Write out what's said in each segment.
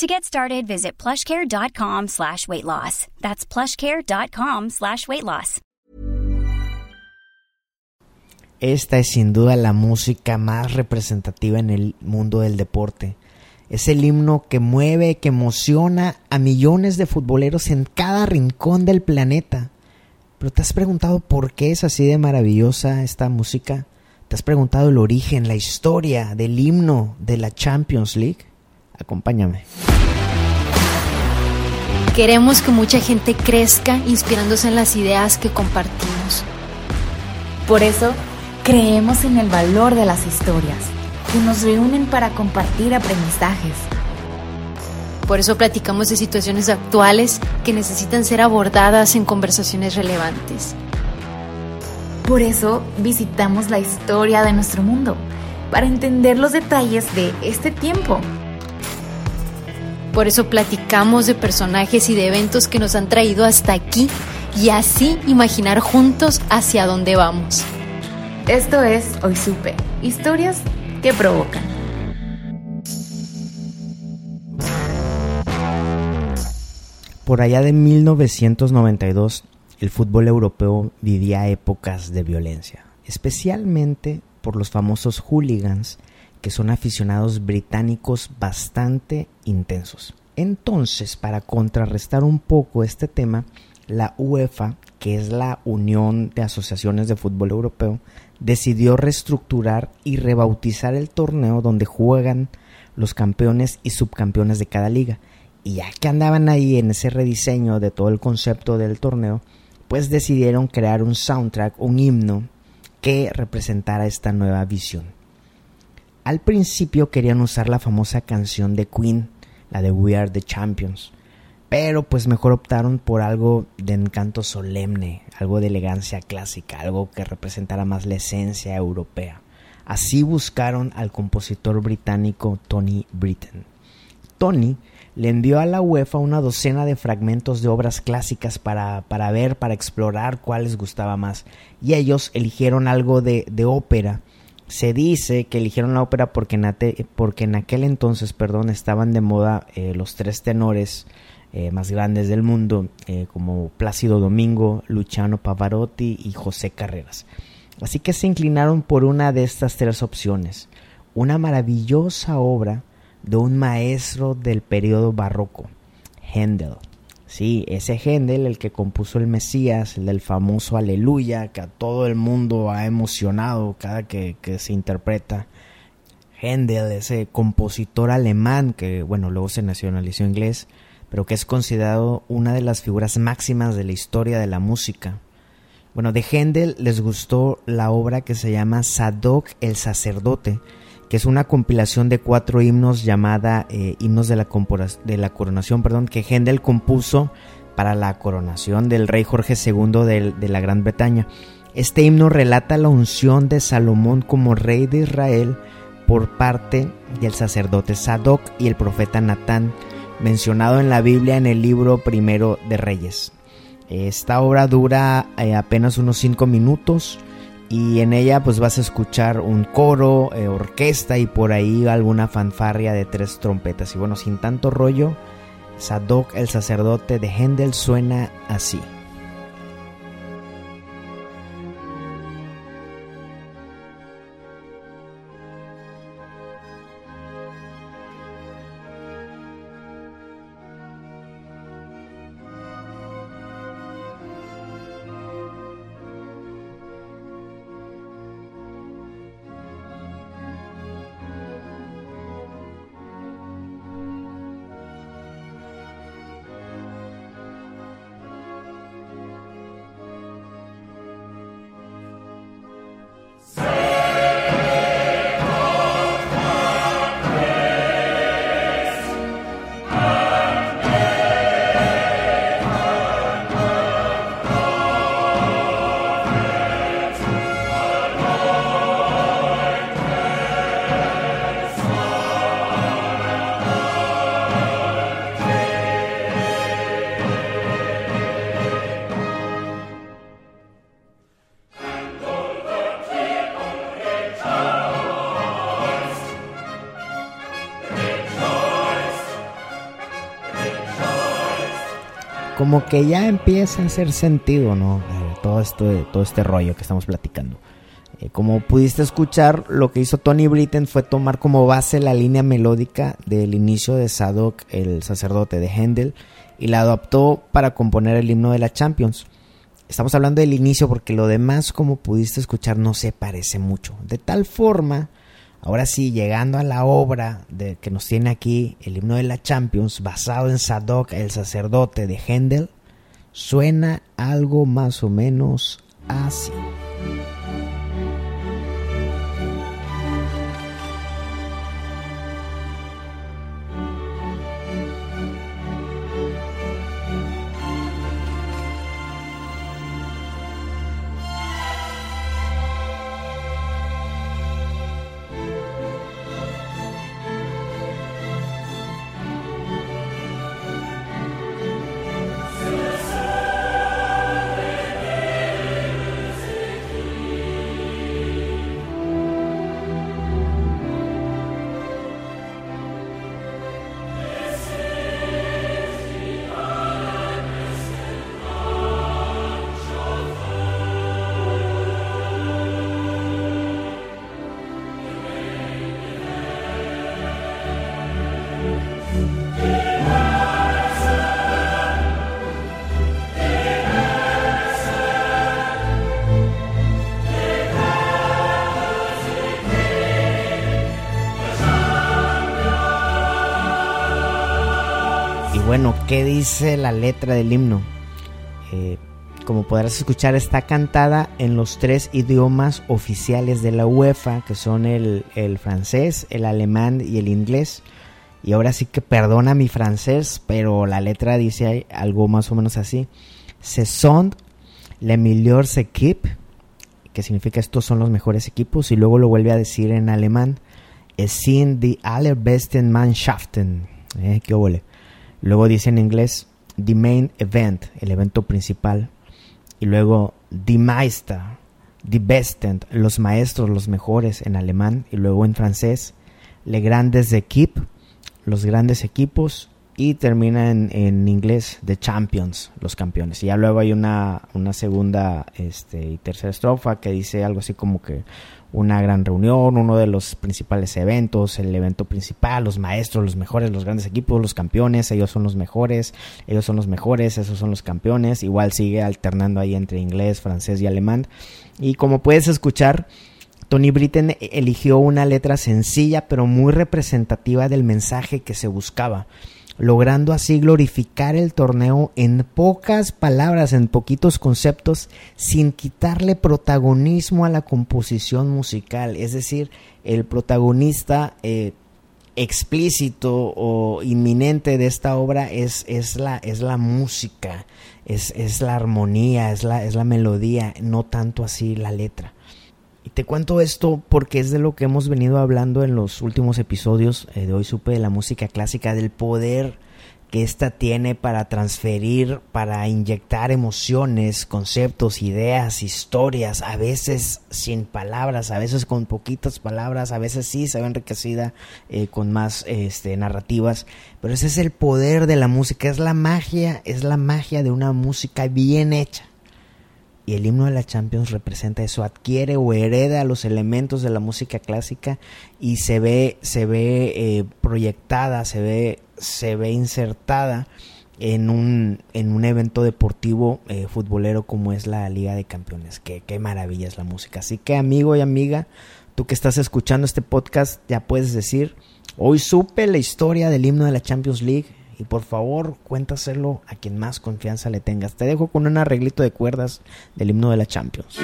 To get started, visit plushcare.com slash weight loss. That's plushcare.com slash weight loss. Esta es sin duda la música más representativa en el mundo del deporte. Es el himno que mueve, que emociona a millones de futboleros en cada rincón del planeta. Pero ¿te has preguntado por qué es así de maravillosa esta música? ¿Te has preguntado el origen, la historia del himno de la Champions League? Acompáñame. Queremos que mucha gente crezca inspirándose en las ideas que compartimos. Por eso, creemos en el valor de las historias, que nos reúnen para compartir aprendizajes. Por eso platicamos de situaciones actuales que necesitan ser abordadas en conversaciones relevantes. Por eso visitamos la historia de nuestro mundo, para entender los detalles de este tiempo por eso platicamos de personajes y de eventos que nos han traído hasta aquí y así imaginar juntos hacia dónde vamos. Esto es Hoy Supe, historias que provocan. Por allá de 1992, el fútbol europeo vivía épocas de violencia, especialmente por los famosos hooligans que son aficionados británicos bastante intensos. Entonces, para contrarrestar un poco este tema, la UEFA, que es la Unión de Asociaciones de Fútbol Europeo, decidió reestructurar y rebautizar el torneo donde juegan los campeones y subcampeones de cada liga. Y ya que andaban ahí en ese rediseño de todo el concepto del torneo, pues decidieron crear un soundtrack, un himno que representara esta nueva visión. Al principio querían usar la famosa canción de Queen, la de We Are the Champions, pero pues mejor optaron por algo de encanto solemne, algo de elegancia clásica, algo que representara más la esencia europea. Así buscaron al compositor británico Tony Britten. Tony le envió a la UEFA una docena de fragmentos de obras clásicas para, para ver, para explorar cuál les gustaba más. Y ellos eligieron algo de, de ópera se dice que eligieron la ópera porque en, porque en aquel entonces perdón, estaban de moda eh, los tres tenores eh, más grandes del mundo, eh, como Plácido Domingo, Luciano Pavarotti y José Carreras. Así que se inclinaron por una de estas tres opciones, una maravillosa obra de un maestro del periodo barroco, Händel. Sí, ese Händel, el que compuso el Mesías, el del famoso Aleluya, que a todo el mundo ha emocionado cada que, se interpreta. Händel, ese compositor alemán que, bueno, luego se nacionalizó inglés, pero que es considerado una de las figuras máximas de la historia de la música. Bueno, de Händel les gustó la obra que se llama Sadoc el sacerdote, que es una compilación de cuatro himnos llamada eh, Himnos de la, de la Coronación, perdón, que Händel compuso para la coronación del rey Jorge II de, la Gran Bretaña. Este himno relata la unción de Salomón como rey de Israel por parte del sacerdote Sadoc y el profeta Natán, mencionado en la Biblia en el libro primero de Reyes. Esta obra dura eh, apenas unos cinco minutos y en ella pues vas a escuchar un coro, eh, orquesta y por ahí alguna fanfarria de tres trompetas. Y bueno, sin tanto rollo, Sadoc el sacerdote de Händel suena así. Como que ya empieza a hacer sentido, ¿no? Eh, todo, esto, todo este rollo que estamos platicando. Eh, como pudiste escuchar, lo que hizo Tony Britten fue tomar como base la línea melódica del inicio de Sadok, el sacerdote de Händel, y la adaptó para componer el himno de la Champions. Estamos hablando del inicio porque lo demás, como pudiste escuchar, no se parece mucho. De tal forma, ahora sí, llegando a la obra de, que nos tiene aquí, el himno de la Champions, basado en Sadok, el sacerdote de Händel, suena algo más o menos así. Bueno, ¿qué dice la letra del himno? Eh, como podrás escuchar, está cantada en los tres idiomas oficiales de la UEFA, que son el, francés, el alemán y el inglés. Y ahora sí que perdona mi francés, pero la letra dice algo más o menos así. Ce sont les meilleurs équipes, que significa estos son los mejores equipos, y luego lo vuelve a decir en alemán. Es sind die allerbesten Mannschaften. Eh, qué huele. Luego dice en inglés The Main Event, el evento principal. Y luego Die Meister, Die Besten, los maestros, los mejores en alemán. Y luego en francés, Le Grandes Equipe, los grandes equipos. Y termina en, en inglés The Champions, los campeones. Y ya luego hay una, una segunda este, y tercera estrofa que dice algo así como que una gran reunión, uno de los principales eventos, el evento principal, los maestros, los mejores, los grandes equipos, los campeones, ellos son los mejores, ellos son los mejores, esos son los campeones, igual sigue alternando ahí entre inglés, francés y alemán. Y como puedes escuchar, Tony Britten eligió una letra sencilla pero muy representativa del mensaje que se buscaba logrando así glorificar el torneo en pocas palabras, en poquitos conceptos, sin quitarle protagonismo a la composición musical. Es decir, el protagonista eh, explícito o inminente de esta obra es, es, la, es la música, es, es la armonía, es la, es la melodía, no tanto así la letra. Te cuento esto porque es de lo que hemos venido hablando en los últimos episodios. Eh, de hoy supe de la música clásica, del poder que ésta tiene para transferir, para inyectar emociones, conceptos, ideas, historias, a veces sin palabras, a veces con poquitas palabras, a veces sí se ve enriquecida eh, con más este, narrativas, pero ese es el poder de la música, es la magia, es la magia de una música bien hecha. Y el himno de la Champions representa eso, adquiere o hereda los elementos de la música clásica y se ve, se ve eh, proyectada, se ve, se ve insertada en un, en un evento deportivo eh, futbolero como es la Liga de Campeones. Qué, qué maravilla es la música. Así que amigo y amiga, tú que estás escuchando este podcast, ya puedes decir, hoy supe la historia del himno de la Champions League y por favor cuéntaselo a quien más confianza le tengas. Te dejo con un arreglito de cuerdas del himno de la Champions.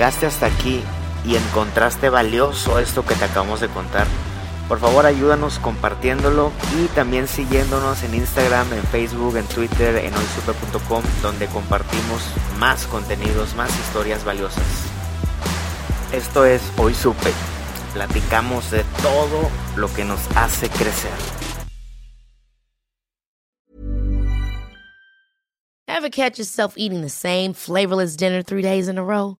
Llegaste hasta aquí y encontraste valioso esto que te acabamos de contar, por favor ayúdanos compartiéndolo y también siguiéndonos en Instagram, en Facebook, en Twitter, en hoysupe.com donde compartimos más contenidos, más historias valiosas. Esto es Hoy Supe. Platicamos de todo lo que nos hace crecer. Ever catch yourself eating the same flavorless dinner three days in a row?